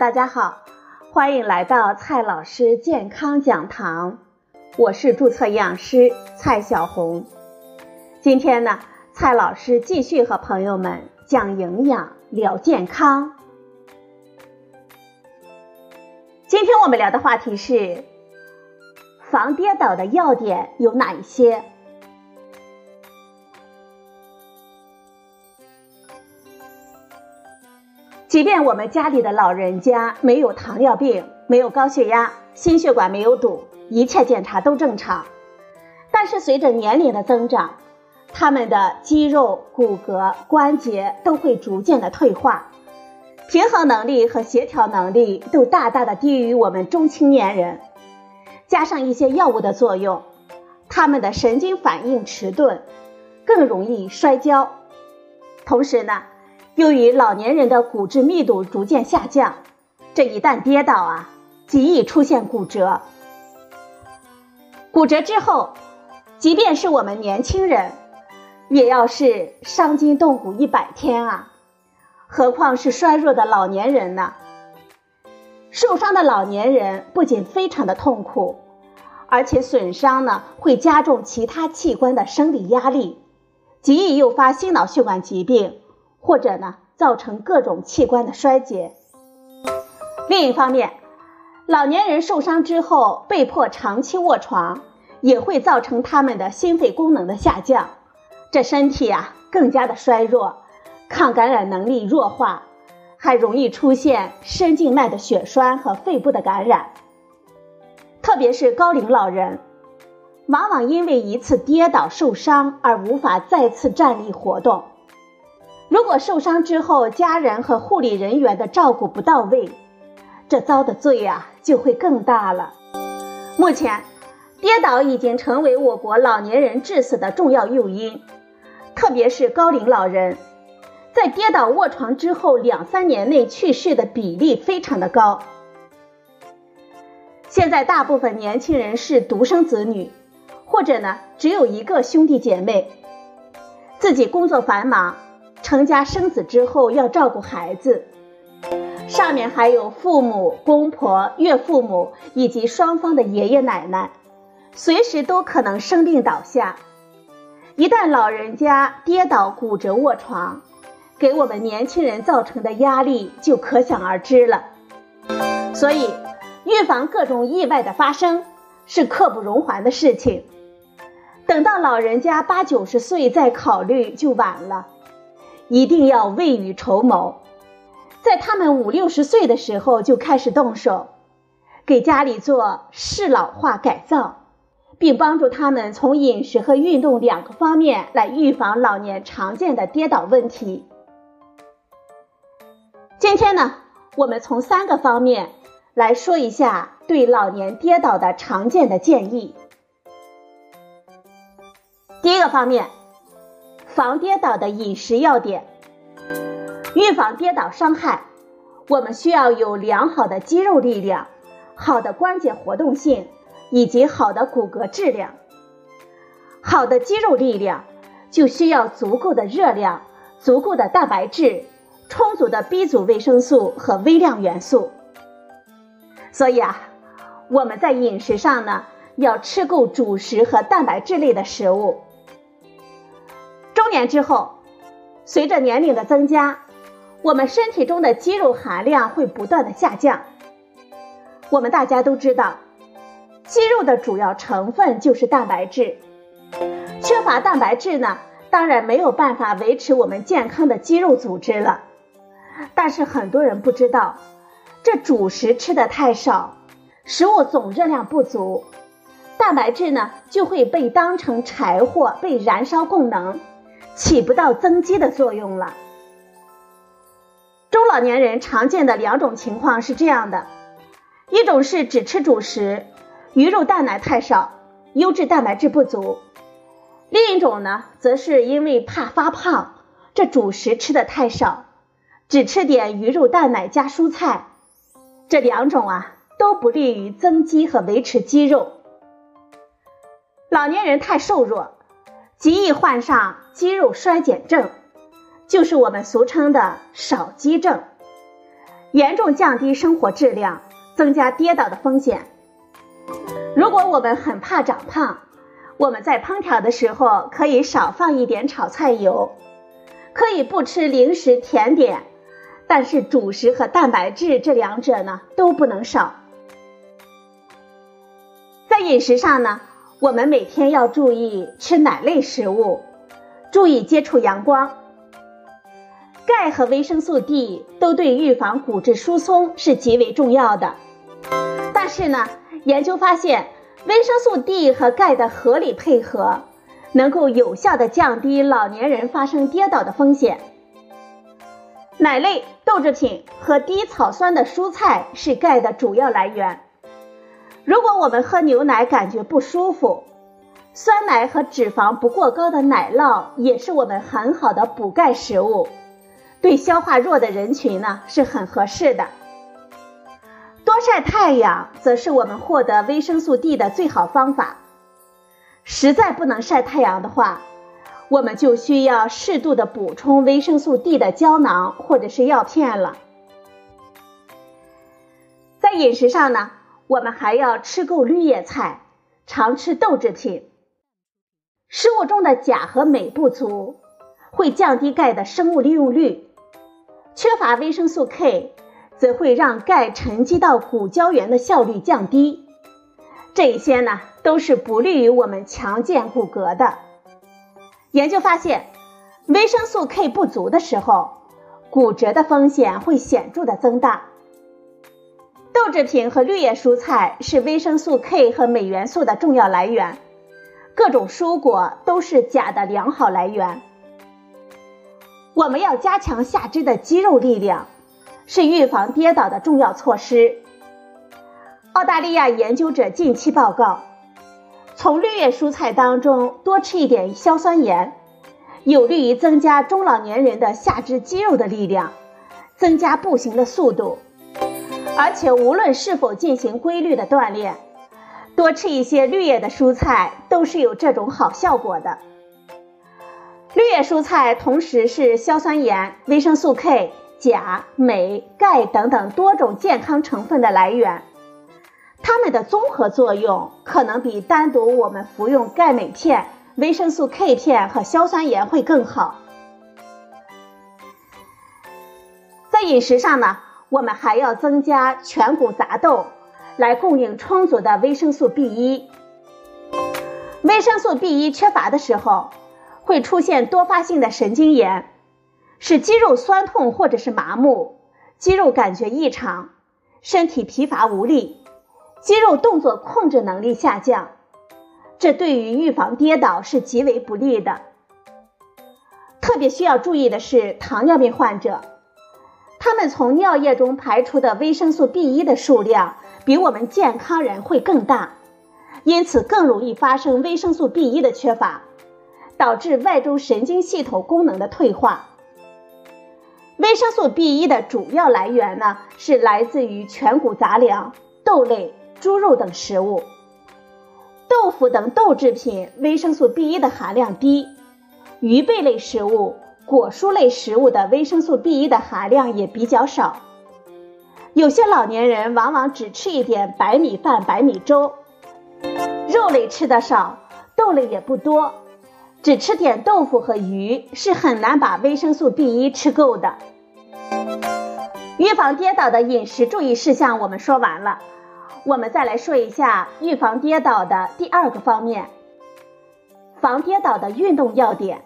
大家好，欢迎来到蔡老师健康讲堂，我是注册营养师蔡小红。今天呢，蔡老师继续和朋友们讲营养、聊健康。今天我们聊的话题是防跌倒的要点有哪一些？即便我们家里的老人家没有糖尿病、没有高血压、心血管没有堵，一切检查都正常，但是随着年龄的增长，他们的肌肉、骨骼、关节都会逐渐的退化，平衡能力和协调能力都大大的低于我们中青年人，加上一些药物的作用，他们的神经反应迟钝，更容易摔跤，同时呢。由于老年人的骨质密度逐渐下降，这一旦跌倒啊，极易出现骨折。骨折之后，即便是我们年轻人，也要是伤筋动骨一百天啊，何况是衰弱的老年人呢？受伤的老年人不仅非常的痛苦，而且损伤呢会加重其他器官的生理压力，极易诱发心脑血管疾病。或者呢，造成各种器官的衰竭。另一方面，老年人受伤之后被迫长期卧床，也会造成他们的心肺功能的下降，这身体啊更加的衰弱，抗感染能力弱化，还容易出现深静脉的血栓和肺部的感染。特别是高龄老人，往往因为一次跌倒受伤而无法再次站立活动。如果受伤之后，家人和护理人员的照顾不到位，这遭的罪呀就会更大了。目前，跌倒已经成为我国老年人致死的重要诱因，特别是高龄老人，在跌倒卧床之后两三年内去世的比例非常的高。现在大部分年轻人是独生子女，或者呢只有一个兄弟姐妹，自己工作繁忙。成家生子之后要照顾孩子，上面还有父母、公婆、岳父母以及双方的爷爷奶奶，随时都可能生病倒下。一旦老人家跌倒骨折卧床，给我们年轻人造成的压力就可想而知了。所以，预防各种意外的发生是刻不容缓的事情。等到老人家八九十岁再考虑就晚了。一定要未雨绸缪，在他们五六十岁的时候就开始动手，给家里做适老化改造，并帮助他们从饮食和运动两个方面来预防老年常见的跌倒问题。今天呢，我们从三个方面来说一下对老年跌倒的常见的建议。第一个方面。防跌倒的饮食要点，预防跌倒伤害，我们需要有良好的肌肉力量、好的关节活动性以及好的骨骼质量。好的肌肉力量就需要足够的热量、足够的蛋白质、充足的 B 族维生素和微量元素。所以啊，我们在饮食上呢，要吃够主食和蛋白质类的食物。年之后，随着年龄的增加，我们身体中的肌肉含量会不断的下降。我们大家都知道，肌肉的主要成分就是蛋白质，缺乏蛋白质呢，当然没有办法维持我们健康的肌肉组织了。但是很多人不知道，这主食吃的太少，食物总热量不足，蛋白质呢就会被当成柴火被燃烧供能。起不到增肌的作用了。中老年人常见的两种情况是这样的：一种是只吃主食，鱼肉蛋奶太少，优质蛋白质不足；另一种呢，则是因为怕发胖，这主食吃的太少，只吃点鱼肉蛋奶加蔬菜。这两种啊，都不利于增肌和维持肌肉。老年人太瘦弱。极易患上肌肉衰减症，就是我们俗称的少肌症。严重降低生活质量，增加跌倒的风险。如果我们很怕长胖，我们在烹调的时候可以少放一点炒菜油，可以不吃零食甜点，但是主食和蛋白质这两者呢都不能少。在饮食上呢，我们每天要注意吃奶类食物，注意接触阳光。钙和维生素 D 都对预防骨质疏松是极为重要的，但是呢，研究发现维生素 D 和钙的合理配合，能够有效的降低老年人发生跌倒的风险。奶类、豆制品和低草酸的蔬菜是钙的主要来源。如果我们喝牛奶感觉不舒服，酸奶和脂肪不过高的奶酪也是我们很好的补钙食物。对消化弱的人群呢是很合适的。多晒太阳则是我们获得维生素 D 的最好方法。实在不能晒太阳的话，我们就需要适度的补充维生素 D 的胶囊或者是药片了。在饮食上呢，我们还要吃够绿叶菜，常吃豆制品。食物中的钾和镁不足，会降低钙的生物利用率。缺乏维生素 K，则会让钙沉积到骨胶原的效率降低，这些呢都是不利于我们强健骨骼的。研究发现，维生素 K 不足的时候，骨折的风险会显著的增大。豆制品和绿叶蔬菜是维生素 K 和镁元素的重要来源，各种蔬果都是钾的良好来源。我们要加强下肢的肌肉力量，是预防跌倒的重要措施。澳大利亚研究者近期报告，从绿叶蔬菜当中多吃一点硝酸盐，有利于增加中老年人的下肢肌肉的力量，增加步行的速度。而且无论是否进行规律的锻炼，多吃一些绿叶的蔬菜都是有这种好效果的。绿叶蔬菜同时是硝酸盐、维生素 K、钾、镁、钙等等多种健康成分的来源，它们的综合作用可能比单独我们服用钙镁片、维生素 K 片和硝酸盐会更好。在饮食上呢，我们还要增加全谷杂豆，来供应充足的维生素 B1。维生素 B1 缺乏的时候。会出现多发性的神经炎，使肌肉酸痛或者是麻木，肌肉感觉异常，身体疲乏无力，肌肉动作控制能力下降，这对于预防跌倒是极为不利的。特别需要注意的是糖尿病患者，他们从尿液中排出的维生素 B1 的数量比我们健康人会更大，因此更容易发生维生素 B1 的缺乏。导致外周神经系统功能的退化。维生素 B1 的主要来源呢，是来自于全谷杂粮、豆类、猪肉等食物。豆腐等豆制品维生素 B1 的含量低，鱼贝类食物、果蔬类食物的维生素 B1 的含量也比较少。有些老年人往往只吃一点白米饭、白米粥，肉类吃的少，豆类也不多。只吃点豆腐和鱼是很难把维生素 B1 吃够的。预防跌倒的饮食注意事项我们说完了，我们再来说一下预防跌倒的第二个方面：防跌倒的运动要点。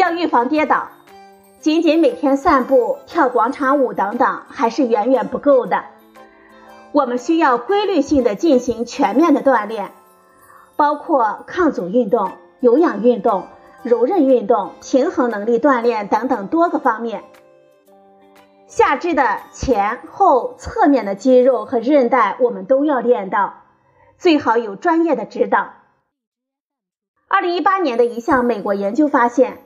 要预防跌倒，仅仅每天散步、跳广场舞等等还是远远不够的。我们需要规律性的进行全面的锻炼。包括抗阻运动、有氧运动、柔韧运动、平衡能力锻炼等等多个方面。下肢的前后、侧面的肌肉和韧带，我们都要练到，最好有专业的指导。二零一八年的一项美国研究发现，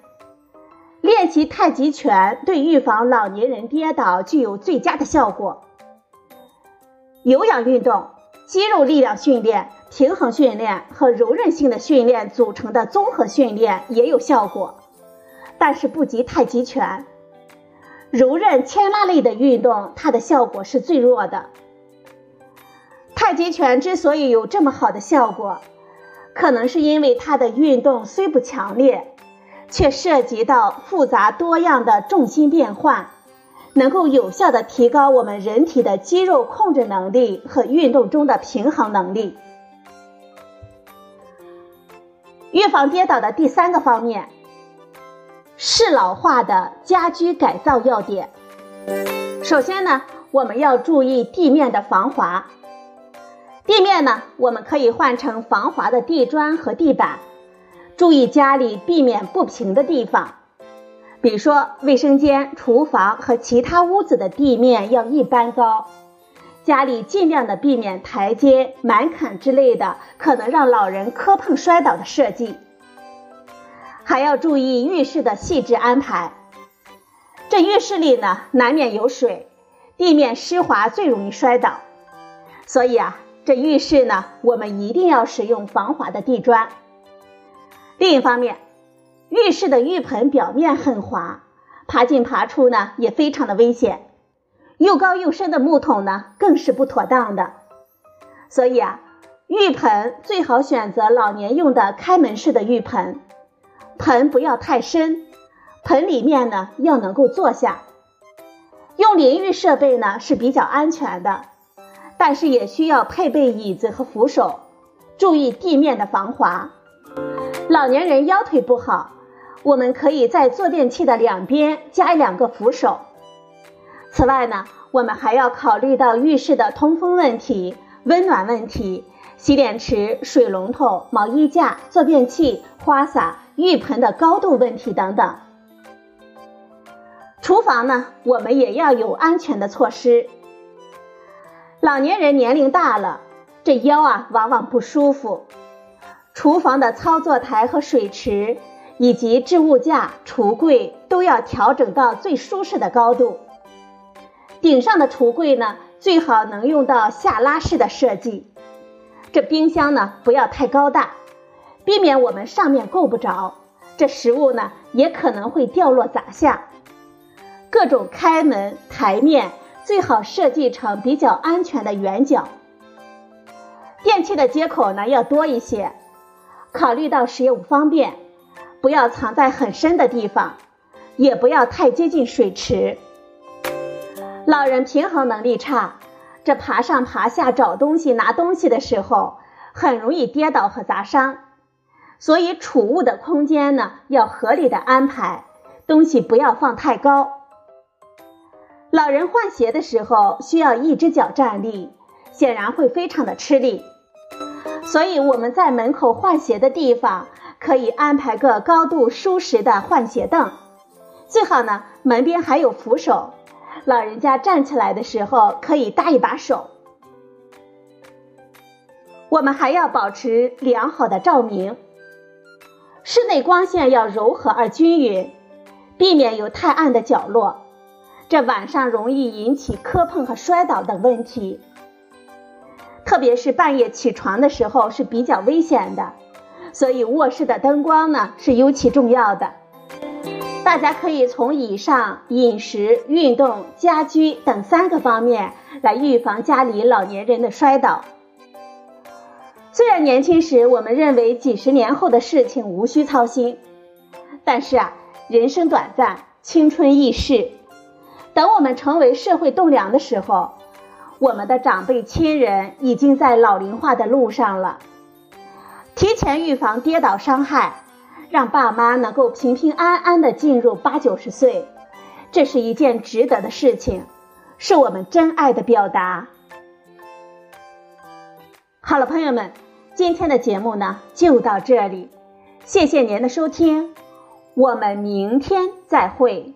练习太极拳对预防老年人跌倒具有最佳的效果。有氧运动、肌肉力量训练。平衡训练和柔韧性的训练组成的综合训练也有效果，但是不及太极拳。柔韧牵拉类的运动，它的效果是最弱的。太极拳之所以有这么好的效果，可能是因为它的运动虽不强烈，却涉及到复杂多样的重心变换，能够有效的提高我们人体的肌肉控制能力和运动中的平衡能力。预防跌倒的第三个方面，适老化的家居改造要点。首先呢，我们要注意地面的防滑。地面呢，我们可以换成防滑的地砖和地板，注意家里避免不平的地方，比如说卫生间、厨房和其他屋子的地面要一般高。家里尽量的避免台阶、门槛之类的可能让老人磕碰摔倒的设计，还要注意浴室的细致安排。这浴室里呢，难免有水，地面湿滑最容易摔倒，所以啊。这浴室呢，我们一定要使用防滑的地砖。另一方面，浴室的浴盆表面很滑，爬进爬出呢也非常的危险。又高又深的木桶呢，更是不妥当的。所以啊，浴盆最好选择老年用的开门式的浴盆，盆不要太深，盆里面呢要能够坐下。用淋浴设备呢是比较安全的。但是也需要配备椅子和扶手，注意地面的防滑。老年人腰腿不好，我们可以在坐便器的两边加两个扶手。此外呢，我们还要考虑到浴室的通风问题、温暖问题、洗脸池、水龙头、毛衣架、坐便器、花洒、浴盆的高度问题等等。厨房呢，我们也要有安全的措施。老年人年龄大了，这腰啊往往不舒服。厨房的操作台和水池，以及置物架、橱柜都要调整到最舒适的高度。顶上的橱柜呢，最好能用到下拉式的设计。这冰箱呢，不要太高大，避免我们上面够不着，这食物呢也可能会掉落砸下。各种开门台面。最好设计成比较安全的圆角。电器的接口呢要多一些，考虑到使用方便，不要藏在很深的地方，也不要太接近水池。老人平衡能力差，这爬上爬下找东西拿东西的时候，很容易跌倒和砸伤。所以储物的空间呢要合理的安排，东西不要放太高。老人换鞋的时候需要一只脚站立，显然会非常的吃力，所以我们在门口换鞋的地方可以安排个高度舒适的换鞋凳，最好呢门边还有扶手，老人家站起来的时候可以搭一把手。我们还要保持良好的照明，室内光线要柔和而均匀，避免有太暗的角落。这晚上容易引起磕碰和摔倒等问题，特别是半夜起床的时候是比较危险的，所以卧室的灯光呢是尤其重要的。大家可以从以上饮食、运动、家居等三个方面来预防家里老年人的摔倒。虽然年轻时我们认为几十年后的事情无需操心，但是啊，人生短暂，青春易逝。等我们成为社会栋梁的时候，我们的长辈亲人已经在老龄化的路上了。提前预防跌倒伤害，让爸妈能够平平安安的进入八九十岁，这是一件值得的事情，是我们真爱的表达。好了，朋友们，今天的节目呢就到这里，谢谢您的收听，我们明天再会。